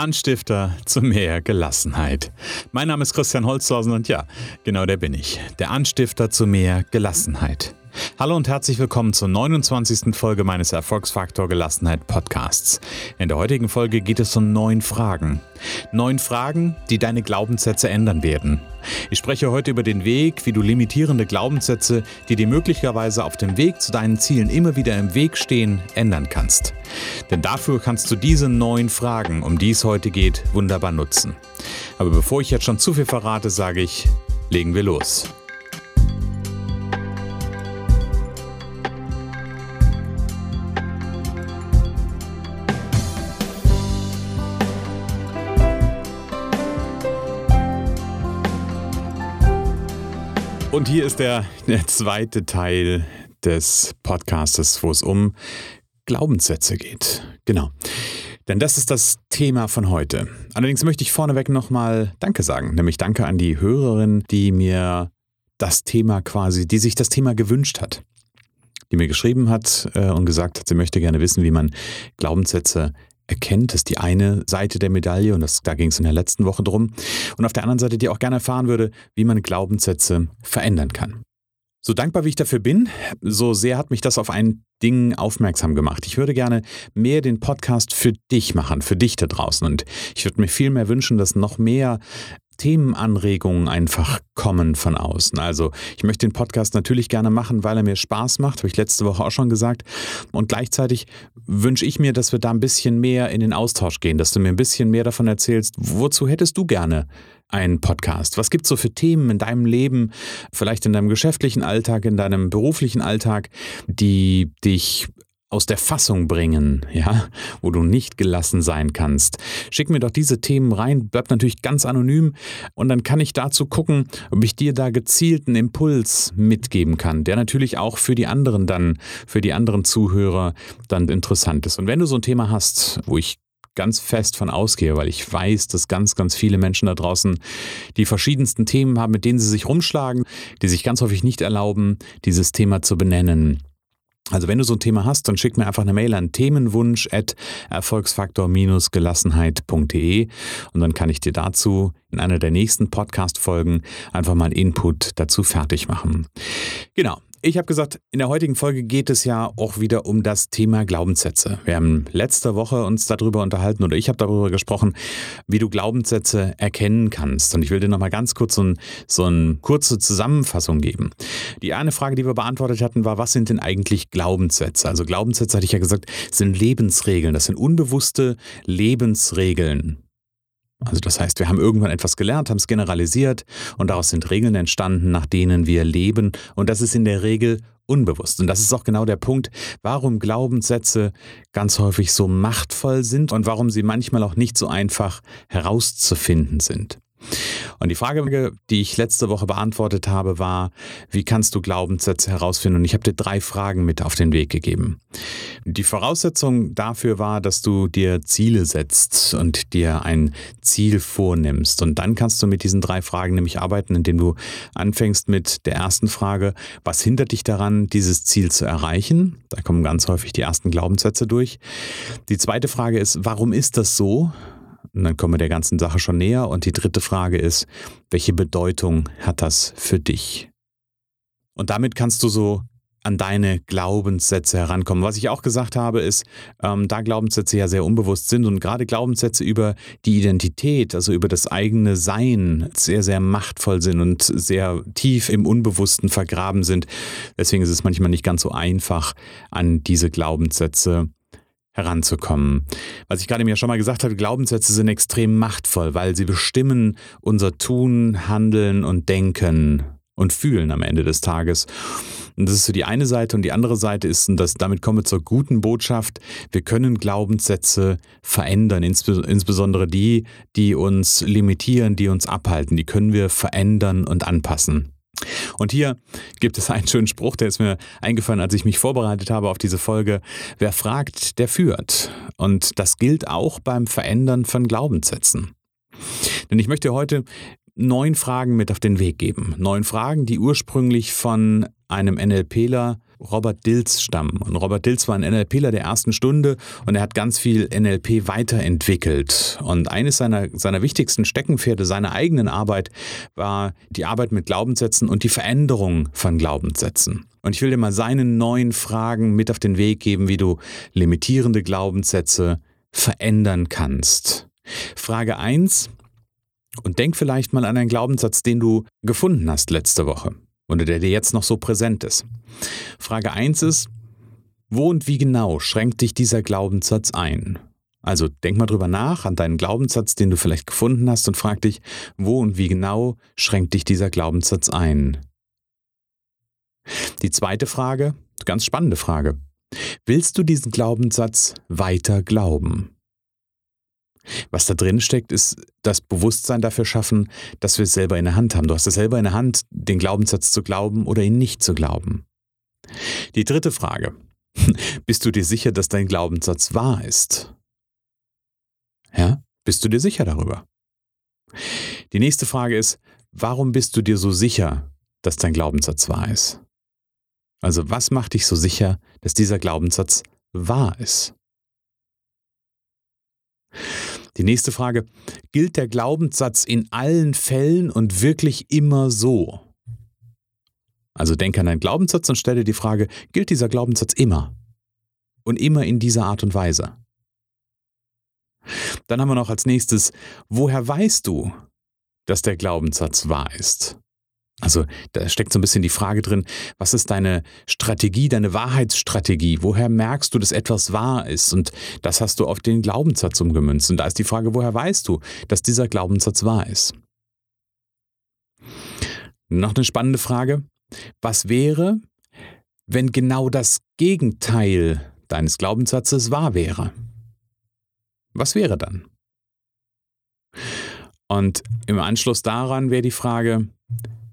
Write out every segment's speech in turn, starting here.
Anstifter zu mehr Gelassenheit. Mein Name ist Christian Holzhausen und ja, genau der bin ich. Der Anstifter zu mehr Gelassenheit. Hallo und herzlich willkommen zur 29. Folge meines Erfolgsfaktor Gelassenheit Podcasts. In der heutigen Folge geht es um neun Fragen. Neun Fragen, die deine Glaubenssätze ändern werden. Ich spreche heute über den Weg, wie du limitierende Glaubenssätze, die dir möglicherweise auf dem Weg zu deinen Zielen immer wieder im Weg stehen, ändern kannst. Denn dafür kannst du diese neun Fragen, um die es heute geht, wunderbar nutzen. Aber bevor ich jetzt schon zu viel verrate, sage ich, legen wir los. Und hier ist der, der zweite Teil des Podcastes, wo es um Glaubenssätze geht. Genau. Denn das ist das Thema von heute. Allerdings möchte ich vorneweg nochmal Danke sagen, nämlich Danke an die Hörerin, die mir das Thema quasi, die sich das Thema gewünscht hat. Die mir geschrieben hat äh, und gesagt hat, sie möchte gerne wissen, wie man Glaubenssätze erkennt, ist die eine Seite der Medaille und das, da ging es in der letzten Woche drum. Und auf der anderen Seite, die auch gerne erfahren würde, wie man Glaubenssätze verändern kann. So dankbar wie ich dafür bin, so sehr hat mich das auf ein Ding aufmerksam gemacht. Ich würde gerne mehr den Podcast für dich machen, für dich da draußen. Und ich würde mir viel mehr wünschen, dass noch mehr Themenanregungen einfach kommen von außen. Also ich möchte den Podcast natürlich gerne machen, weil er mir Spaß macht, habe ich letzte Woche auch schon gesagt. Und gleichzeitig wünsche ich mir, dass wir da ein bisschen mehr in den Austausch gehen, dass du mir ein bisschen mehr davon erzählst, wozu hättest du gerne einen Podcast? Was gibt es so für Themen in deinem Leben, vielleicht in deinem geschäftlichen Alltag, in deinem beruflichen Alltag, die dich aus der Fassung bringen, ja, wo du nicht gelassen sein kannst. Schick mir doch diese Themen rein, bleibt natürlich ganz anonym und dann kann ich dazu gucken, ob ich dir da gezielten Impuls mitgeben kann, der natürlich auch für die anderen dann, für die anderen Zuhörer dann interessant ist. Und wenn du so ein Thema hast, wo ich ganz fest von ausgehe, weil ich weiß, dass ganz, ganz viele Menschen da draußen die verschiedensten Themen haben, mit denen sie sich rumschlagen, die sich ganz häufig nicht erlauben, dieses Thema zu benennen also wenn du so ein Thema hast, dann schick mir einfach eine Mail an themenwunsch at erfolgsfaktor-gelassenheit.de und dann kann ich dir dazu in einer der nächsten Podcast-Folgen einfach mal Input dazu fertig machen. Genau. Ich habe gesagt, in der heutigen Folge geht es ja auch wieder um das Thema Glaubenssätze. Wir haben letzte Woche uns darüber unterhalten oder ich habe darüber gesprochen, wie du Glaubenssätze erkennen kannst. Und ich will dir nochmal ganz kurz so, ein, so eine kurze Zusammenfassung geben. Die eine Frage, die wir beantwortet hatten, war, was sind denn eigentlich Glaubenssätze? Also Glaubenssätze, hatte ich ja gesagt, sind Lebensregeln. Das sind unbewusste Lebensregeln. Also das heißt, wir haben irgendwann etwas gelernt, haben es generalisiert und daraus sind Regeln entstanden, nach denen wir leben. Und das ist in der Regel unbewusst. Und das ist auch genau der Punkt, warum Glaubenssätze ganz häufig so machtvoll sind und warum sie manchmal auch nicht so einfach herauszufinden sind. Und die Frage, die ich letzte Woche beantwortet habe, war, wie kannst du Glaubenssätze herausfinden? Und ich habe dir drei Fragen mit auf den Weg gegeben. Die Voraussetzung dafür war, dass du dir Ziele setzt und dir ein Ziel vornimmst. Und dann kannst du mit diesen drei Fragen nämlich arbeiten, indem du anfängst mit der ersten Frage, was hindert dich daran, dieses Ziel zu erreichen? Da kommen ganz häufig die ersten Glaubenssätze durch. Die zweite Frage ist, warum ist das so? Und dann kommen wir der ganzen Sache schon näher. Und die dritte Frage ist, welche Bedeutung hat das für dich? Und damit kannst du so an deine Glaubenssätze herankommen. Was ich auch gesagt habe, ist, ähm, da Glaubenssätze ja sehr unbewusst sind und gerade Glaubenssätze über die Identität, also über das eigene Sein, sehr, sehr machtvoll sind und sehr tief im Unbewussten vergraben sind. Deswegen ist es manchmal nicht ganz so einfach, an diese Glaubenssätze heranzukommen. Was ich gerade mir schon mal gesagt habe, Glaubenssätze sind extrem machtvoll, weil sie bestimmen unser Tun, Handeln und Denken und Fühlen am Ende des Tages. Und das ist so die eine Seite und die andere Seite ist, und das, damit kommen wir zur guten Botschaft, wir können Glaubenssätze verändern, insbesondere die, die uns limitieren, die uns abhalten, die können wir verändern und anpassen. Und hier gibt es einen schönen Spruch, der ist mir eingefallen, als ich mich vorbereitet habe auf diese Folge. Wer fragt, der führt. Und das gilt auch beim Verändern von Glaubenssätzen. Denn ich möchte heute neun Fragen mit auf den Weg geben. Neun Fragen, die ursprünglich von einem NLPler Robert Dills stammen. Und Robert Dills war ein NLPler der ersten Stunde und er hat ganz viel NLP weiterentwickelt. Und eines seiner, seiner wichtigsten Steckenpferde seiner eigenen Arbeit war die Arbeit mit Glaubenssätzen und die Veränderung von Glaubenssätzen. Und ich will dir mal seine neuen Fragen mit auf den Weg geben, wie du limitierende Glaubenssätze verändern kannst. Frage 1. Und denk vielleicht mal an einen Glaubenssatz, den du gefunden hast letzte Woche oder der dir jetzt noch so präsent ist. Frage 1 ist, wo und wie genau schränkt dich dieser Glaubenssatz ein? Also denk mal drüber nach an deinen Glaubenssatz, den du vielleicht gefunden hast und frag dich, wo und wie genau schränkt dich dieser Glaubenssatz ein? Die zweite Frage, ganz spannende Frage. Willst du diesen Glaubenssatz weiter glauben? Was da drin steckt, ist das Bewusstsein dafür schaffen, dass wir es selber in der Hand haben. Du hast es selber in der Hand, den Glaubenssatz zu glauben oder ihn nicht zu glauben. Die dritte Frage. Bist du dir sicher, dass dein Glaubenssatz wahr ist? Ja? Bist du dir sicher darüber? Die nächste Frage ist, warum bist du dir so sicher, dass dein Glaubenssatz wahr ist? Also was macht dich so sicher, dass dieser Glaubenssatz wahr ist? Die nächste Frage, gilt der Glaubenssatz in allen Fällen und wirklich immer so? Also denke an einen Glaubenssatz und stelle die Frage, gilt dieser Glaubenssatz immer? Und immer in dieser Art und Weise? Dann haben wir noch als nächstes, woher weißt du, dass der Glaubenssatz wahr ist? Also da steckt so ein bisschen die Frage drin, was ist deine Strategie, deine Wahrheitsstrategie? Woher merkst du, dass etwas wahr ist? Und das hast du auf den Glaubenssatz umgemünzt. Und da ist die Frage, woher weißt du, dass dieser Glaubenssatz wahr ist? Noch eine spannende Frage. Was wäre, wenn genau das Gegenteil deines Glaubenssatzes wahr wäre? Was wäre dann? Und im Anschluss daran wäre die Frage,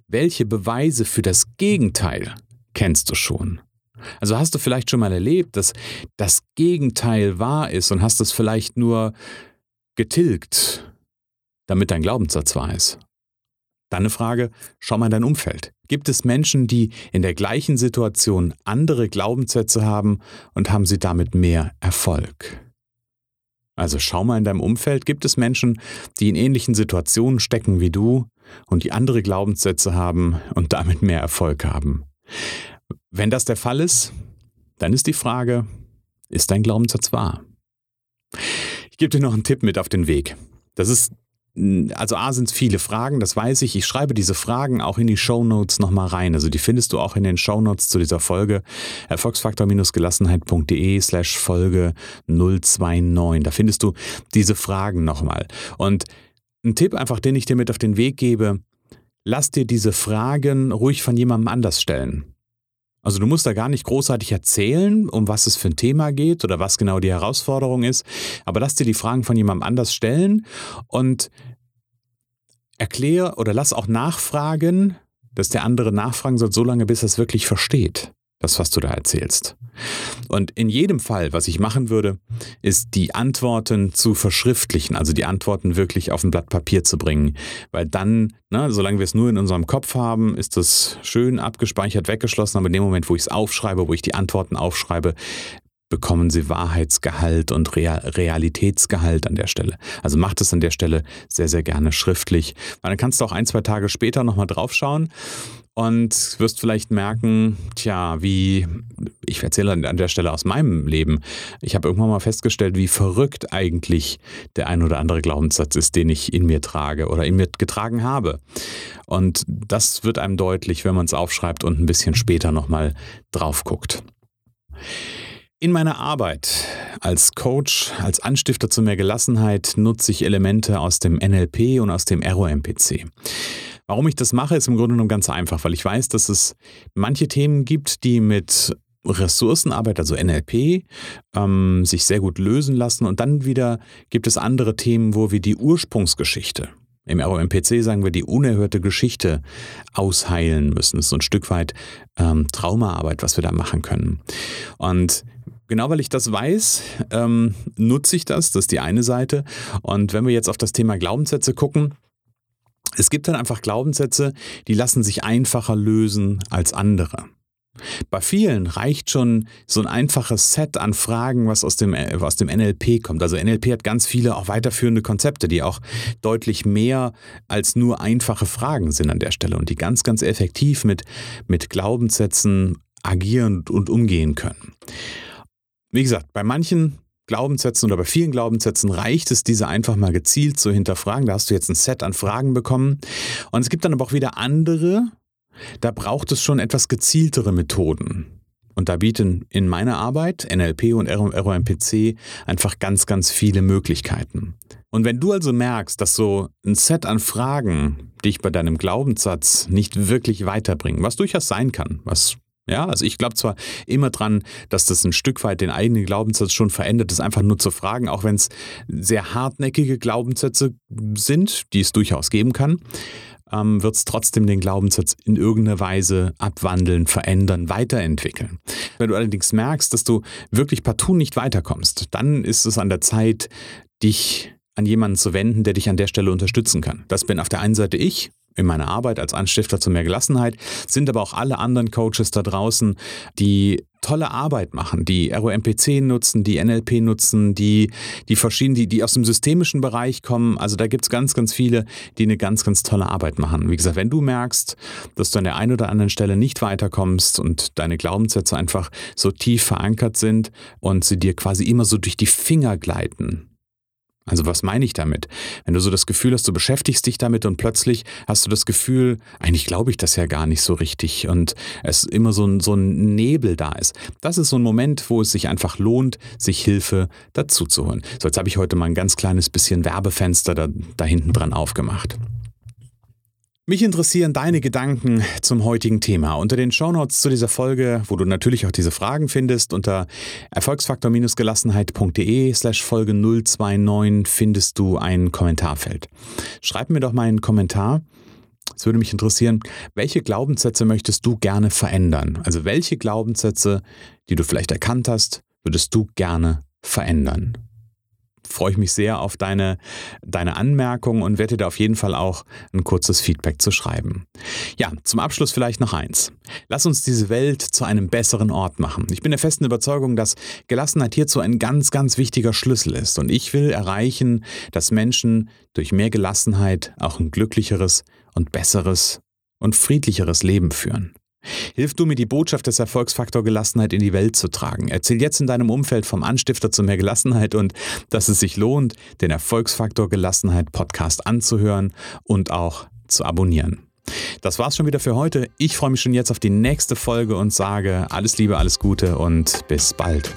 welche Beweise für das Gegenteil kennst du schon? Also hast du vielleicht schon mal erlebt, dass das Gegenteil wahr ist und hast es vielleicht nur getilgt, damit dein Glaubenssatz wahr ist? Dann eine Frage, schau mal in dein Umfeld. Gibt es Menschen, die in der gleichen Situation andere Glaubenssätze haben und haben sie damit mehr Erfolg? Also schau mal in deinem Umfeld, gibt es Menschen, die in ähnlichen Situationen stecken wie du und die andere Glaubenssätze haben und damit mehr Erfolg haben? Wenn das der Fall ist, dann ist die Frage, ist dein Glaubenssatz wahr? Ich gebe dir noch einen Tipp mit auf den Weg. Das ist also A sind es viele Fragen, das weiß ich. Ich schreibe diese Fragen auch in die Show Notes nochmal rein. Also die findest du auch in den Show Notes zu dieser Folge. Erfolgsfaktor-gelassenheit.de slash Folge 029. Da findest du diese Fragen nochmal. Und ein Tipp einfach, den ich dir mit auf den Weg gebe, lass dir diese Fragen ruhig von jemandem anders stellen. Also du musst da gar nicht großartig erzählen, um was es für ein Thema geht oder was genau die Herausforderung ist, aber lass dir die Fragen von jemandem anders stellen und erklär oder lass auch nachfragen, dass der andere nachfragen soll, so lange bis er es wirklich versteht das, was du da erzählst. Und in jedem Fall, was ich machen würde, ist die Antworten zu verschriftlichen, also die Antworten wirklich auf ein Blatt Papier zu bringen. Weil dann, ne, solange wir es nur in unserem Kopf haben, ist das schön abgespeichert, weggeschlossen. Aber in dem Moment, wo ich es aufschreibe, wo ich die Antworten aufschreibe, bekommen sie Wahrheitsgehalt und Realitätsgehalt an der Stelle. Also macht es an der Stelle sehr, sehr gerne schriftlich. Weil dann kannst du auch ein, zwei Tage später nochmal draufschauen und wirst vielleicht merken, tja, wie, ich erzähle an der Stelle aus meinem Leben, ich habe irgendwann mal festgestellt, wie verrückt eigentlich der ein oder andere Glaubenssatz ist, den ich in mir trage oder in mir getragen habe. Und das wird einem deutlich, wenn man es aufschreibt und ein bisschen später nochmal drauf guckt. In meiner Arbeit als Coach, als Anstifter zu mehr Gelassenheit nutze ich Elemente aus dem NLP und aus dem ROMPC. Warum ich das mache, ist im Grunde genommen ganz einfach, weil ich weiß, dass es manche Themen gibt, die mit Ressourcenarbeit, also NLP, ähm, sich sehr gut lösen lassen. Und dann wieder gibt es andere Themen, wo wir die Ursprungsgeschichte, im ROMPC sagen wir, die unerhörte Geschichte ausheilen müssen. Das ist so ein Stück weit ähm, Traumaarbeit, was wir da machen können. Und Genau weil ich das weiß, ähm, nutze ich das. Das ist die eine Seite. Und wenn wir jetzt auf das Thema Glaubenssätze gucken, es gibt dann einfach Glaubenssätze, die lassen sich einfacher lösen als andere. Bei vielen reicht schon so ein einfaches Set an Fragen, was aus dem, aus dem NLP kommt. Also NLP hat ganz viele auch weiterführende Konzepte, die auch deutlich mehr als nur einfache Fragen sind an der Stelle und die ganz, ganz effektiv mit, mit Glaubenssätzen agieren und umgehen können. Wie gesagt, bei manchen Glaubenssätzen oder bei vielen Glaubenssätzen reicht es, diese einfach mal gezielt zu hinterfragen. Da hast du jetzt ein Set an Fragen bekommen. Und es gibt dann aber auch wieder andere, da braucht es schon etwas gezieltere Methoden. Und da bieten in meiner Arbeit NLP und ROMPC einfach ganz, ganz viele Möglichkeiten. Und wenn du also merkst, dass so ein Set an Fragen dich bei deinem Glaubenssatz nicht wirklich weiterbringen, was durchaus sein kann, was ja, also ich glaube zwar immer dran, dass das ein Stück weit den eigenen Glaubenssatz schon verändert, das einfach nur zu fragen, auch wenn es sehr hartnäckige Glaubenssätze sind, die es durchaus geben kann ähm, wird es trotzdem den Glaubenssatz in irgendeiner Weise abwandeln, verändern, weiterentwickeln. Wenn du allerdings merkst, dass du wirklich partout nicht weiterkommst, dann ist es an der Zeit, dich an jemanden zu wenden, der dich an der Stelle unterstützen kann. Das bin auf der einen Seite ich, in meiner Arbeit als Anstifter zu mehr Gelassenheit, sind aber auch alle anderen Coaches da draußen, die tolle Arbeit machen, die ROMPC nutzen, die NLP nutzen, die, die verschiedenen, die, die aus dem systemischen Bereich kommen. Also da gibt es ganz, ganz viele, die eine ganz, ganz tolle Arbeit machen. Wie gesagt, wenn du merkst, dass du an der einen oder anderen Stelle nicht weiterkommst und deine Glaubenssätze einfach so tief verankert sind und sie dir quasi immer so durch die Finger gleiten, also was meine ich damit? Wenn du so das Gefühl hast, du beschäftigst dich damit und plötzlich hast du das Gefühl, eigentlich glaube ich das ja gar nicht so richtig und es immer so ein, so ein Nebel da ist. Das ist so ein Moment, wo es sich einfach lohnt, sich Hilfe dazu zu holen. So, jetzt habe ich heute mal ein ganz kleines bisschen Werbefenster da, da hinten dran aufgemacht. Mich interessieren deine Gedanken zum heutigen Thema. Unter den Shownotes zu dieser Folge, wo du natürlich auch diese Fragen findest, unter erfolgsfaktor-gelassenheit.de slash Folge 029 findest du ein Kommentarfeld. Schreib mir doch mal einen Kommentar. Es würde mich interessieren, welche Glaubenssätze möchtest du gerne verändern? Also welche Glaubenssätze, die du vielleicht erkannt hast, würdest du gerne verändern? Freue ich mich sehr auf deine, deine Anmerkungen und werde dir auf jeden Fall auch ein kurzes Feedback zu schreiben. Ja, zum Abschluss vielleicht noch eins. Lass uns diese Welt zu einem besseren Ort machen. Ich bin der festen Überzeugung, dass Gelassenheit hierzu ein ganz, ganz wichtiger Schlüssel ist. Und ich will erreichen, dass Menschen durch mehr Gelassenheit auch ein glücklicheres und besseres und friedlicheres Leben führen. Hilf du mir, die Botschaft des Erfolgsfaktor Gelassenheit in die Welt zu tragen. Erzähl jetzt in deinem Umfeld vom Anstifter zu mehr Gelassenheit und dass es sich lohnt, den Erfolgsfaktor Gelassenheit Podcast anzuhören und auch zu abonnieren. Das war's schon wieder für heute. Ich freue mich schon jetzt auf die nächste Folge und sage alles Liebe, alles Gute und bis bald.